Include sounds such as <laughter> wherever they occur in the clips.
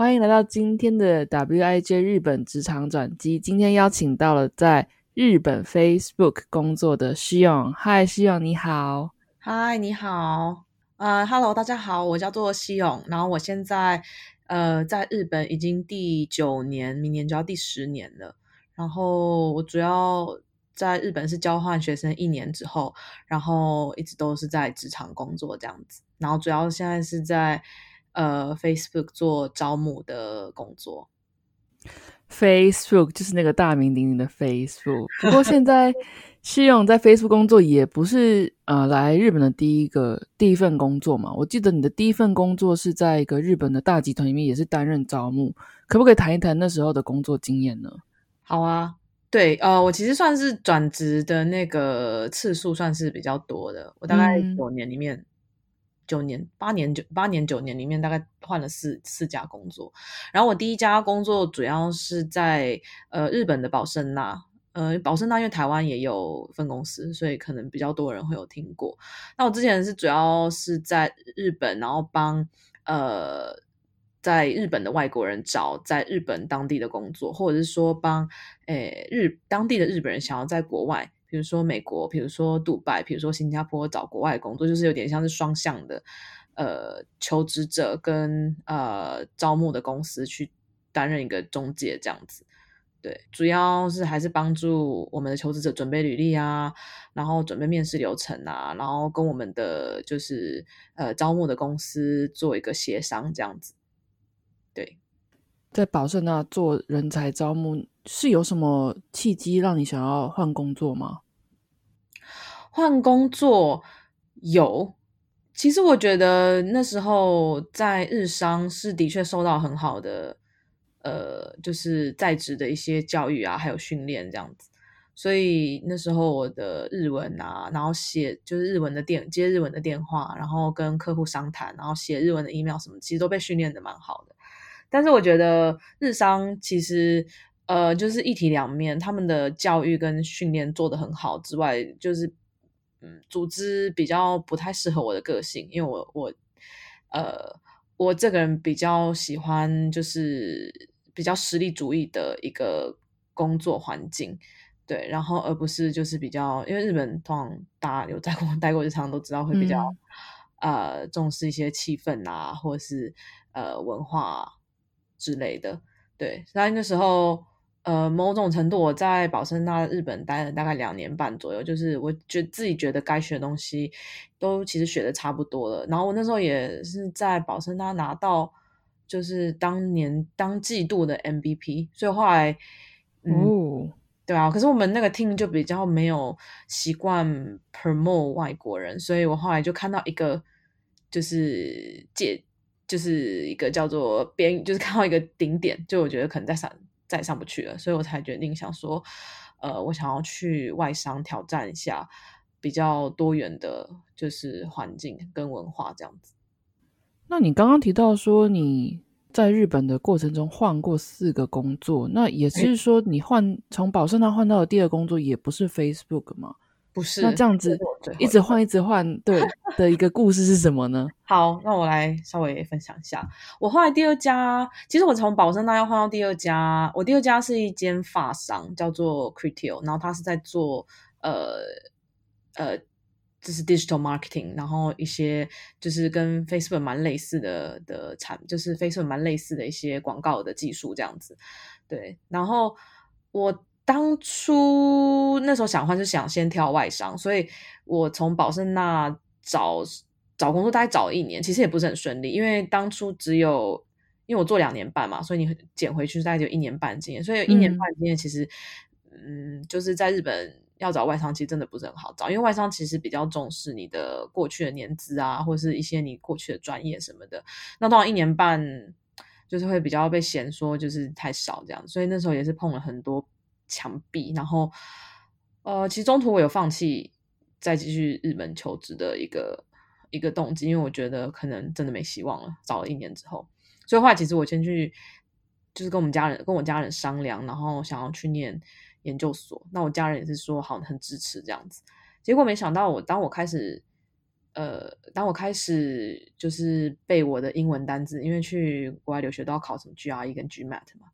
欢迎来到今天的 WIJ 日本职场转机。今天邀请到了在日本 Facebook 工作的希勇。嗨，希勇你好。嗨，你好。呃，Hello，大家好，我叫做希勇。然后我现在呃在日本已经第九年，明年就要第十年了。然后我主要在日本是交换学生一年之后，然后一直都是在职场工作这样子。然后主要现在是在。呃，Facebook 做招募的工作，Facebook 就是那个大名鼎鼎的 Facebook。不过现 <laughs> 在希勇在 Facebook 工作也不是呃来日本的第一个第一份工作嘛。我记得你的第一份工作是在一个日本的大集团里面，也是担任招募。可不可以谈一谈那时候的工作经验呢？好啊，对，呃，我其实算是转职的那个次数算是比较多的，我大概九年里面。九年、八年、九八年、九年里面，大概换了四四家工作。然后我第一家工作主要是在呃日本的宝盛纳，呃宝盛纳因为台湾也有分公司，所以可能比较多人会有听过。那我之前是主要是在日本，然后帮呃在日本的外国人找在日本当地的工作，或者是说帮诶日当地的日本人想要在国外。比如说美国，比如说杜拜，比如说新加坡找国外工作，就是有点像是双向的，呃，求职者跟呃招募的公司去担任一个中介这样子。对，主要是还是帮助我们的求职者准备履历啊，然后准备面试流程啊，然后跟我们的就是呃招募的公司做一个协商这样子。对，在宝盛那做人才招募。是有什么契机让你想要换工作吗？换工作有，其实我觉得那时候在日商是的确受到很好的，呃，就是在职的一些教育啊，还有训练这样子。所以那时候我的日文啊，然后写就是日文的电接日文的电话，然后跟客户商谈，然后写日文的 email 什么，其实都被训练的蛮好的。但是我觉得日商其实。呃，就是一体两面，他们的教育跟训练做得很好之外，就是嗯，组织比较不太适合我的个性，因为我我呃，我这个人比较喜欢就是比较实力主义的一个工作环境，对，然后而不是就是比较，因为日本通常大家有在过 <laughs> 待过日常都知道会比较呃重视一些气氛啊，或者是呃文化之类的，对，所以那时候。呃，某种程度我在宝盛纳日本待了大概两年半左右，就是我觉自己觉得该学的东西都其实学的差不多了。然后我那时候也是在宝盛纳拿到就是当年当季度的 MVP，所以后来哦，对啊，可是我们那个 team 就比较没有习惯 promote 外国人，所以我后来就看到一个就是借就是一个叫做边，就是看到一个顶点，就我觉得可能在上。再上不去了，所以我才决定想说，呃，我想要去外商挑战一下比较多元的，就是环境跟文化这样子。那你刚刚提到说你在日本的过程中换过四个工作，那也是说你换从宝盛那换到的第二工作也不是 Facebook 吗？不是，那这样子一直换一直换，对 <laughs> 的一个故事是什么呢？<laughs> 好，那我来稍微分享一下。我后来第二家，其实我从宝生大要换到第二家，我第二家是一间发商，叫做 Criteo，然后他是在做呃呃，就是 digital marketing，然后一些就是跟 Facebook 蛮类似的的产，就是 Facebook 蛮类似的一些广告的技术这样子。对，然后我。当初那时候想换是想先跳外商，所以我从宝盛那找找工作大概找了一年，其实也不是很顺利，因为当初只有因为我做两年半嘛，所以你捡回去大概就一年半经验，所以一年半经验其实嗯，就是在日本要找外商其实真的不是很好找，因为外商其实比较重视你的过去的年资啊，或者是一些你过去的专业什么的，那当然一年半。就是会比较被嫌说就是太少这样，所以那时候也是碰了很多墙壁，然后呃，其实中途我有放弃再继续日本求职的一个一个动机，因为我觉得可能真的没希望了，找了一年之后，所以后来其实我先去就是跟我们家人跟我家人商量，然后想要去念研究所，那我家人也是说好，很支持这样子，结果没想到我当我开始。呃，当我开始就是背我的英文单字，因为去国外留学都要考什么 GRE 跟 GMAT 嘛，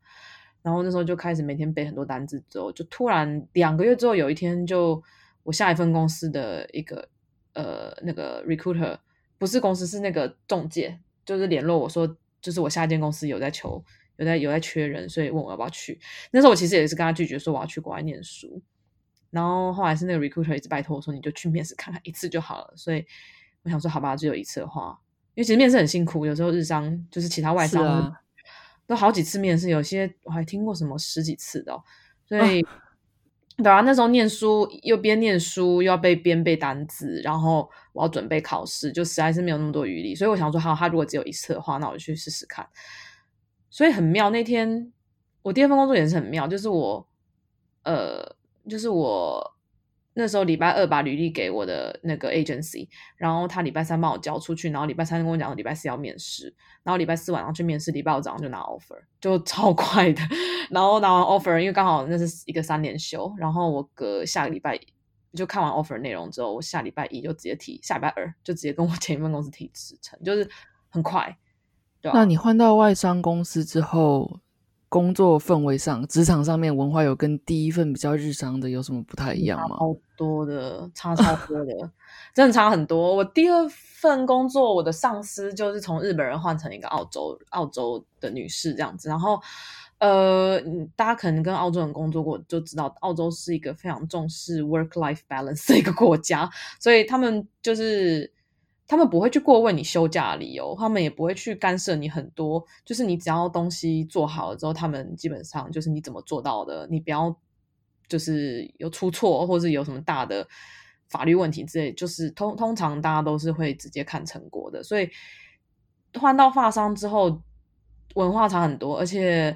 然后那时候就开始每天背很多单字，之后就突然两个月之后有一天，就我下一份公司的一个呃那个 recruiter 不是公司是那个中介，就是联络我说，就是我下一间公司有在求有在有在缺人，所以问我要不要去。那时候我其实也是跟他拒绝说我要去国外念书。然后后来是那个 recruiter 一直拜托我说，你就去面试看看一次就好了。所以我想说，好吧，只有一次的话，因为其实面试很辛苦，有时候日商就是其他外商都好几次面试，有些我还听过什么十几次的。所以对啊，那时候念书又边念书又要背边背单词，然后我要准备考试，就实在是没有那么多余力。所以我想说，好，他如果只有一次的话，那我就去试试看。所以很妙，那天我第二份工作也是很妙，就是我呃。就是我那时候礼拜二把履历给我的那个 agency，然后他礼拜三帮我交出去，然后礼拜三跟我讲礼拜四要面试，然后礼拜四晚上去面试，礼拜五早上就拿 offer，<laughs> 就超快的。然后拿完 offer，因为刚好那是一个三连休，然后我隔下个礼拜就看完 offer 内容之后，我下礼拜一就直接提，下礼拜二就直接跟我前一份公司提辞呈，就是很快。对那你换到外商公司之后？工作氛围上，职场上面文化有跟第一份比较日常的有什么不太一样吗？好多的，差超多的，真的差很多。我第二份工作，我的上司就是从日本人换成一个澳洲澳洲的女士这样子。然后，呃，大家可能跟澳洲人工作过，就知道澳洲是一个非常重视 work life balance 的一个国家，所以他们就是。他们不会去过问你休假理由，他们也不会去干涉你很多。就是你只要东西做好了之后，他们基本上就是你怎么做到的，你不要就是有出错或者有什么大的法律问题之类，就是通通常大家都是会直接看成果的。所以换到发商之后，文化差很多，而且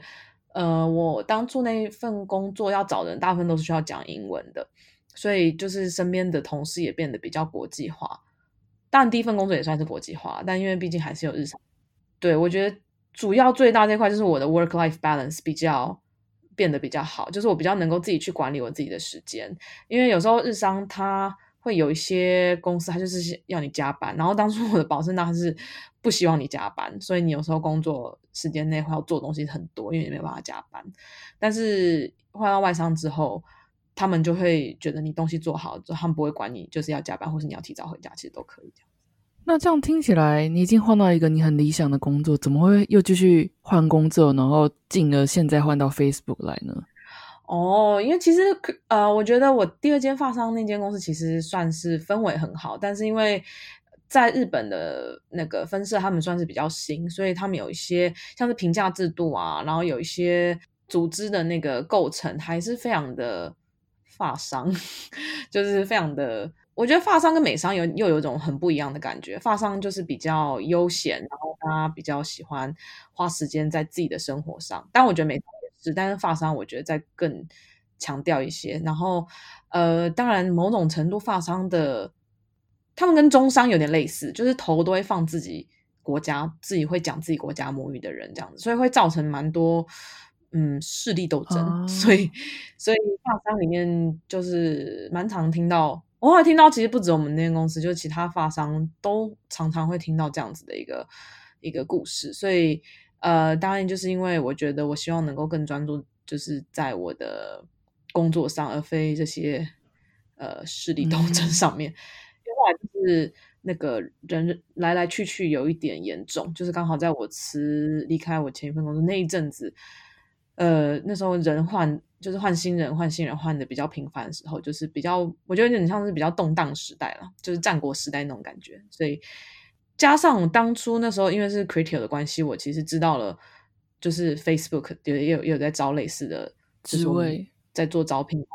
呃，我当初那一份工作要找人，大部分都是需要讲英文的，所以就是身边的同事也变得比较国际化。当然，第一份工作也算是国际化，但因为毕竟还是有日常。对我觉得主要最大这块就是我的 work life balance 比较变得比较好，就是我比较能够自己去管理我自己的时间。因为有时候日商他会有一些公司，他就是要你加班。然后当初我的保证他是不希望你加班，所以你有时候工作时间内会要做东西很多，因为你没有办法加班。但是换到外商之后，他们就会觉得你东西做好，之后他们不会管你，就是要加班或是你要提早回家，其实都可以这样。那这样听起来，你已经换到一个你很理想的工作，怎么会又继续换工作，然后进而现在换到 Facebook 来呢？哦，因为其实呃，我觉得我第二间发商那间公司其实算是氛围很好，但是因为在日本的那个分社，他们算是比较新，所以他们有一些像是评价制度啊，然后有一些组织的那个构成还是非常的。发商 <laughs> 就是非常的，我觉得发商跟美商有又有一种很不一样的感觉。发商就是比较悠闲，然后他比较喜欢花时间在自己的生活上。但我觉得美商也是，但是发商我觉得在更强调一些。然后呃，当然某种程度发商的他们跟中商有点类似，就是头都会放自己国家，自己会讲自己国家母语的人这样子，所以会造成蛮多。嗯，势力斗争，所以所以发商里面就是蛮常听到，我会听到，其实不止我们那间公司，就是其他发商都常常会听到这样子的一个一个故事。所以呃，当然就是因为我觉得我希望能够更专注，就是在我的工作上，而非这些呃势力斗争上面。另外就是那个人来来去去有一点严重，就是刚好在我辞离开我前一份工作那一阵子。呃，那时候人换就是换新人，换新人换的比较频繁的时候，就是比较我觉得有点像是比较动荡时代了，就是战国时代那种感觉。所以加上当初那时候因为是 Critical 的关系，我其实知道了，就是 Facebook 有也有也有在招类似的职位，在做招聘。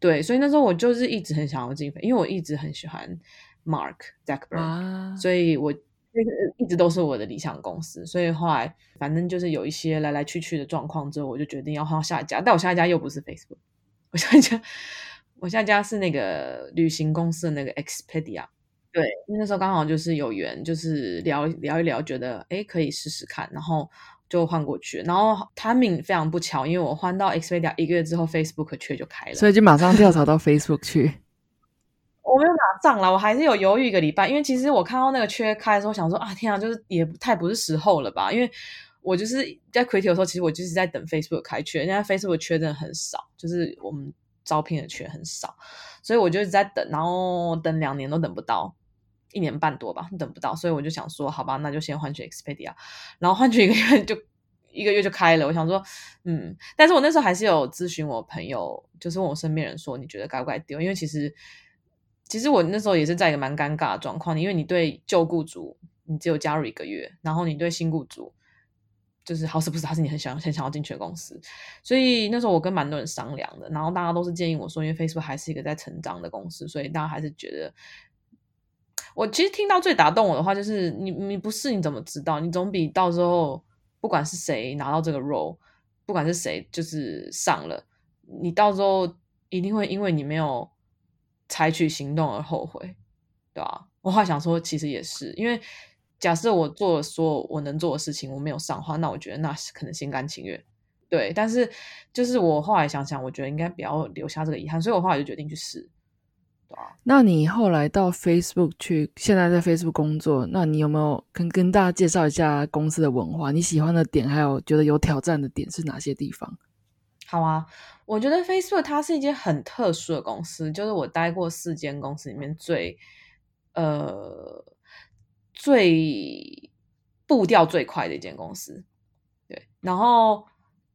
对，所以那时候我就是一直很想要进，因为我一直很喜欢 Mark Zuckerberg，所以我就是一直都是我的理想公司，所以后来反正就是有一些来来去去的状况之后，我就决定要换下一家。但我下一家又不是 Facebook，我下一家我下一家是那个旅行公司的那个 Expedia。对，那时候刚好就是有缘，就是聊聊一聊，觉得哎可以试试看，然后就换过去。然后 timing 非常不巧，因为我换到 Expedia 一个月之后，Facebook 缺就开了，所以就马上跳槽到 Facebook 去。我没有马上了，我还是有犹豫一个礼拜，因为其实我看到那个缺开的时候，想说啊天啊，就是也太不是时候了吧？因为我就是在 quit 的时候，其实我就是在等 Facebook 开缺，现在 Facebook 缺真的很少，就是我们招聘的缺很少，所以我就一直在等，然后等两年都等不到，一年半多吧，等不到，所以我就想说，好吧，那就先换去 Expedia，然后换去一个月就一个月就开了。我想说，嗯，但是我那时候还是有咨询我朋友，就是问我身边人说，你觉得该不该丢？因为其实。其实我那时候也是在一个蛮尴尬的状况，因为你对旧雇主你只有加入一个月，然后你对新雇主就是好死不死他是你很想很想要进去的公司，所以那时候我跟蛮多人商量的，然后大家都是建议我说，因为 Facebook 还是一个在成长的公司，所以大家还是觉得，我其实听到最打动我的话就是你你不是你怎么知道？你总比到时候不管是谁拿到这个 role，不管是谁就是上了，你到时候一定会因为你没有。采取行动而后悔，对吧？我后来想说，其实也是，因为假设我做了所有我能做的事情，我没有上话，那我觉得那是可能心甘情愿。对，但是就是我后来想想，我觉得应该不要留下这个遗憾，所以我后来就决定去试，对吧？那你后来到 Facebook 去，现在在 Facebook 工作，那你有没有跟跟大家介绍一下公司的文化？你喜欢的点，还有觉得有挑战的点是哪些地方？好啊，我觉得 Facebook 它是一间很特殊的公司，就是我待过四间公司里面最呃最步调最快的一间公司。对，然后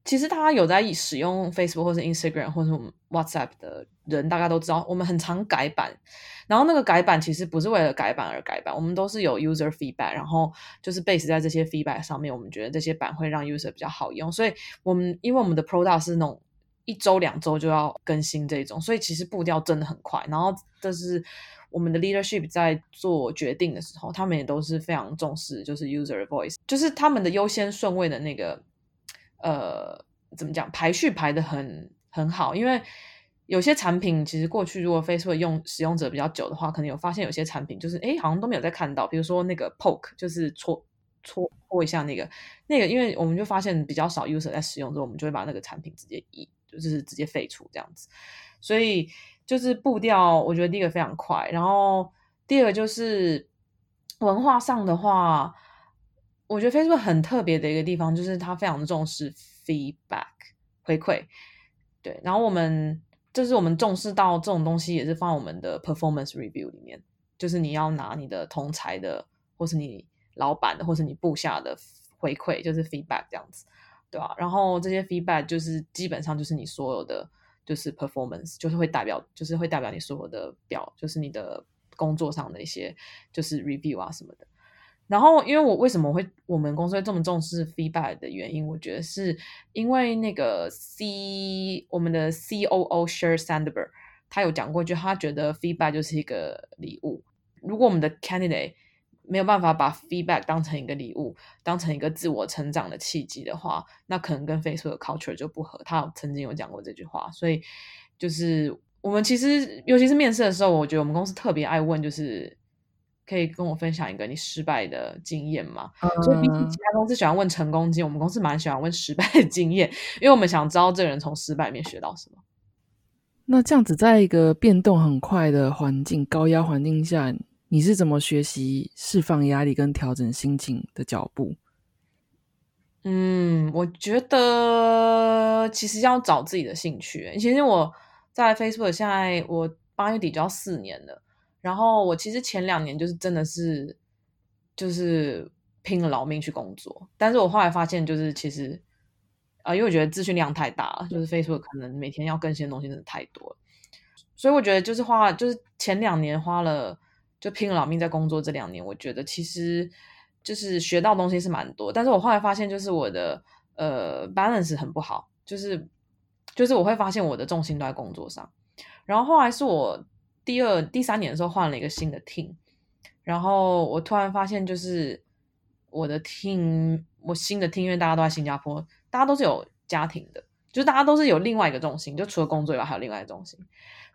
其实大家有在使用 Facebook 或是 Instagram 或者 WhatsApp 的人，大家都知道我们很常改版，然后那个改版其实不是为了改版而改版，我们都是有 user feedback，然后就是 base 在这些 feedback 上面，我们觉得这些版会让 user 比较好用，所以我们因为我们的 product 是那种一周两周就要更新这种，所以其实步调真的很快。然后这是我们的 leadership 在做决定的时候，他们也都是非常重视，就是 user voice，就是他们的优先顺位的那个呃怎么讲排序排的很很好，因为。有些产品其实过去如果 Facebook 用使用者比较久的话，可能有发现有些产品就是哎好像都没有在看到，比如说那个 Poke 就是戳戳戳一下那个那个，因为我们就发现比较少 user 在使用之后，我们就会把那个产品直接移，就是直接废除这样子。所以就是步调，我觉得第一个非常快，然后第二个就是文化上的话，我觉得 Facebook 很特别的一个地方就是它非常重视 feedback 回馈，对，然后我们。就是我们重视到这种东西，也是放我们的 performance review 里面。就是你要拿你的同才的，或是你老板的，或是你部下的回馈，就是 feedback 这样子，对吧？然后这些 feedback 就是基本上就是你所有的就是 performance，就是会代表，就是会代表你所有的表，就是你的工作上的一些就是 review 啊什么的。然后，因为我为什么会我们公司会这么重视 feedback 的原因，我觉得是因为那个 C 我们的 C O O Share Sandberg 他有讲过，就他觉得 feedback 就是一个礼物。如果我们的 candidate 没有办法把 feedback 当成一个礼物，当成一个自我成长的契机的话，那可能跟 Facebook culture 就不合。他曾经有讲过这句话，所以就是我们其实尤其是面试的时候，我觉得我们公司特别爱问，就是。可以跟我分享一个你失败的经验吗？所以比起其他公司喜欢问成功经验，我们公司蛮喜欢问失败的经验，因为我们想知道这个人从失败里面学到什么。那这样子，在一个变动很快的环境、高压环境下，你是怎么学习释放压力跟调整心情的脚步？嗯，我觉得其实要找自己的兴趣。其实我在 Facebook 现在我八月底就要四年了。然后我其实前两年就是真的是，就是拼了老命去工作，但是我后来发现就是其实，啊，因为我觉得资讯量太大了，就是 Facebook 可能每天要更新的东西真的太多了，所以我觉得就是花，就是前两年花了就拼了老命在工作，这两年我觉得其实就是学到东西是蛮多，但是我后来发现就是我的呃 balance 很不好，就是就是我会发现我的重心都在工作上，然后后来是我。第二、第三年的时候换了一个新的 team，然后我突然发现，就是我的 team，我新的 team，因为大家都在新加坡，大家都是有家庭的，就是大家都是有另外一个重心，就除了工作以外还有另外一个重心。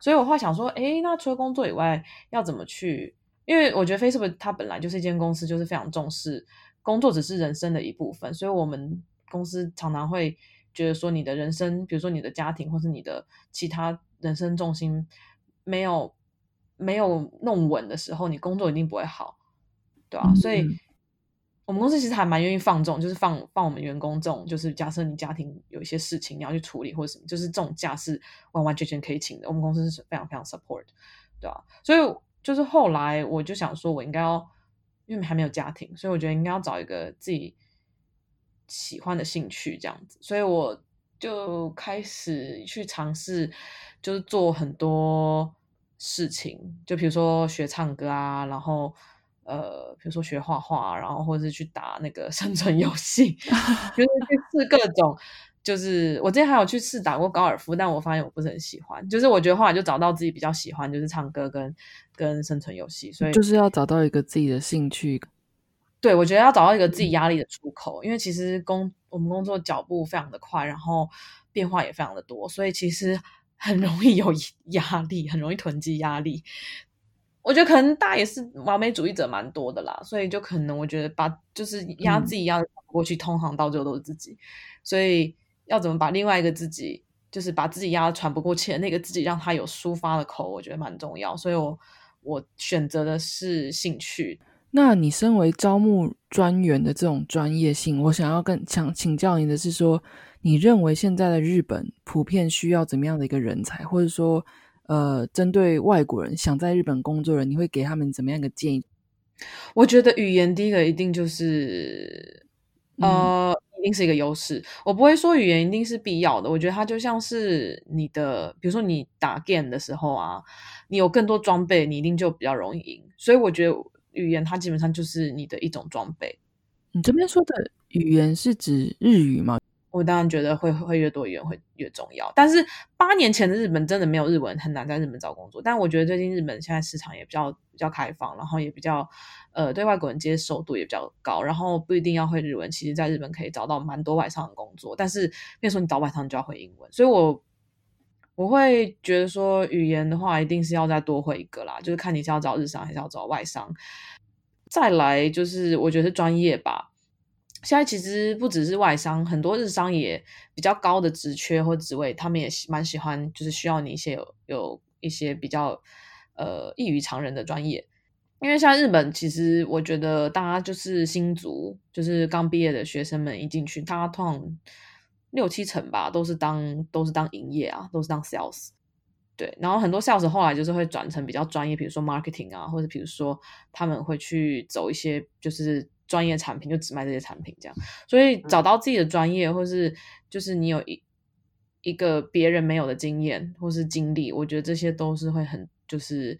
所以我会想说，哎，那除了工作以外，要怎么去？因为我觉得 Facebook 它本来就是一间公司，就是非常重视工作只是人生的一部分，所以我们公司常常会觉得说，你的人生，比如说你的家庭或是你的其他人生重心没有没有弄稳的时候，你工作一定不会好，对吧？所以我们公司其实还蛮愿意放纵，就是放放我们员工这种，就是假设你家庭有一些事情你要去处理或者什么，就是这种假是完完全全可以请的，我们公司是非常非常 support，对啊？所以。就是后来我就想说，我应该要，因为还没有家庭，所以我觉得应该要找一个自己喜欢的兴趣这样子，所以我就开始去尝试，就是做很多事情，就比如说学唱歌啊，然后呃，比如说学画画，然后或者是去打那个 <laughs> 生存游戏，就是去 <laughs> 试各种。就是我之前还有去试打过高尔夫，但我发现我不是很喜欢。就是我觉得后来就找到自己比较喜欢，就是唱歌跟跟生存游戏。所以就是要找到一个自己的兴趣。对，我觉得要找到一个自己压力的出口，因为其实工我们工作脚步非常的快，然后变化也非常的多，所以其实很容易有 <laughs> 压力，很容易囤积压力。我觉得可能大也是完美主义者蛮多的啦，所以就可能我觉得把就是压自己压过去，通航到最后都是自己，所以。要怎么把另外一个自己，就是把自己压得喘不过气的那个自己，让他有抒发的口，我觉得蛮重要。所以，我我选择的是兴趣。那你身为招募专员的这种专业性，我想要更想请教你的是说，你认为现在的日本普遍需要怎么样的一个人才，或者说，呃，针对外国人想在日本工作的人，你会给他们怎么样一个建议？我觉得语言第一个一定就是，呃。一定是一个优势，我不会说语言一定是必要的。我觉得它就像是你的，比如说你打 game 的时候啊，你有更多装备，你一定就比较容易赢。所以我觉得语言它基本上就是你的一种装备。你这边说的语言是指日语吗？我当然觉得会会越多语言会越重要，但是八年前的日本真的没有日文，很难在日本找工作。但我觉得最近日本现在市场也比较比较开放，然后也比较呃对外国人接受度也比较高，然后不一定要会日文，其实在日本可以找到蛮多外商的工作。但是，比如说你找外商，你就要会英文，所以我我会觉得说语言的话，一定是要再多会一个啦，就是看你是要找日商还是要找外商。再来就是我觉得是专业吧。现在其实不只是外商，很多日商也比较高的职缺或职位，他们也蛮喜欢，就是需要你一些有有一些比较呃异于常人的专业。因为像日本，其实我觉得大家就是新族，就是刚毕业的学生们一进去，他通常六七成吧，都是当都是当营业啊，都是当 sales。对，然后很多 sales 后来就是会转成比较专业，比如说 marketing 啊，或者比如说他们会去走一些就是。专业产品就只卖这些产品，这样，所以找到自己的专业，或是就是你有一一个别人没有的经验或是经历，我觉得这些都是会很，就是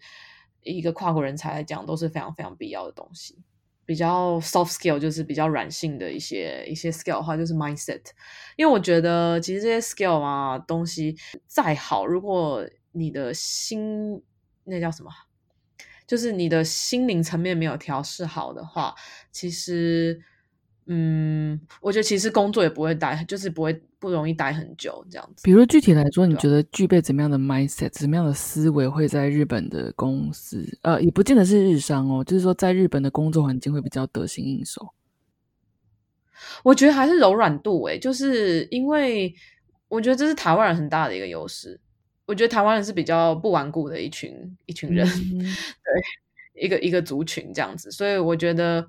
一个跨国人才来讲都是非常非常必要的东西。比较 soft skill 就是比较软性的一些一些 skill 的话，就是 mindset。因为我觉得其实这些 skill 啊东西再好，如果你的心那叫什么？就是你的心灵层面没有调试好的话，其实，嗯，我觉得其实工作也不会待，就是不会不容易待很久这样子。比如具体来说，你觉得具备怎么样的 mindset，怎么样的思维会在日本的公司，呃，也不见得是日商哦，就是说在日本的工作环境会比较得心应手。我觉得还是柔软度，诶，就是因为我觉得这是台湾人很大的一个优势。我觉得台湾人是比较不顽固的一群一群人，<laughs> 对，一个一个族群这样子，所以我觉得，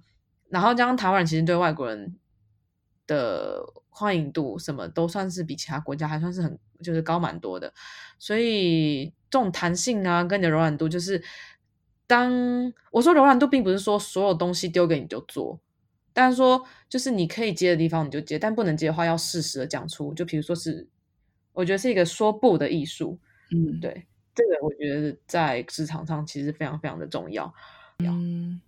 然后加上台湾人其实对外国人的欢迎度什么都算是比其他国家还算是很就是高蛮多的，所以这种弹性啊，跟你的柔软度，就是当我说柔软度，并不是说所有东西丢给你就做，但是说就是你可以接的地方你就接，但不能接的话要适时的讲出，就比如说是，我觉得是一个说不的艺术。嗯，对，这个我觉得在职场上其实非常非常的重要。嗯，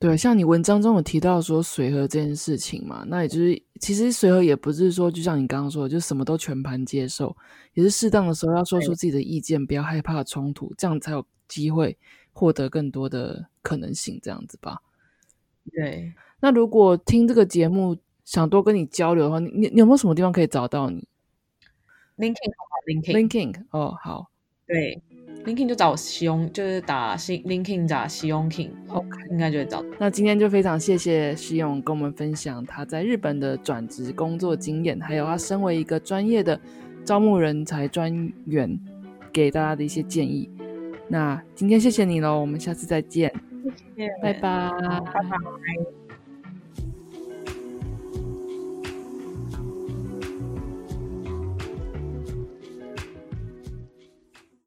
对，像你文章中有提到说随和这件事情嘛，那也就是其实随和也不是说就像你刚刚说的，就什么都全盘接受，也是适当的时候要说出自己的意见，不要害怕冲突，这样才有机会获得更多的可能性，这样子吧。对，那如果听这个节目想多跟你交流的话，你你有没有什么地方可以找到你？Linking，Linking，Linking，哦，好，对，LinkedIn 就找西庸，就是打西 LinkedIn 打西庸 King，OK，应该就会找。那今天就非常谢谢西勇跟我们分享他在日本的转职工作经验，还有他身为一个专业的招募人才专员给大家的一些建议。那今天谢谢你喽，我们下次再见，谢谢，拜拜，拜拜。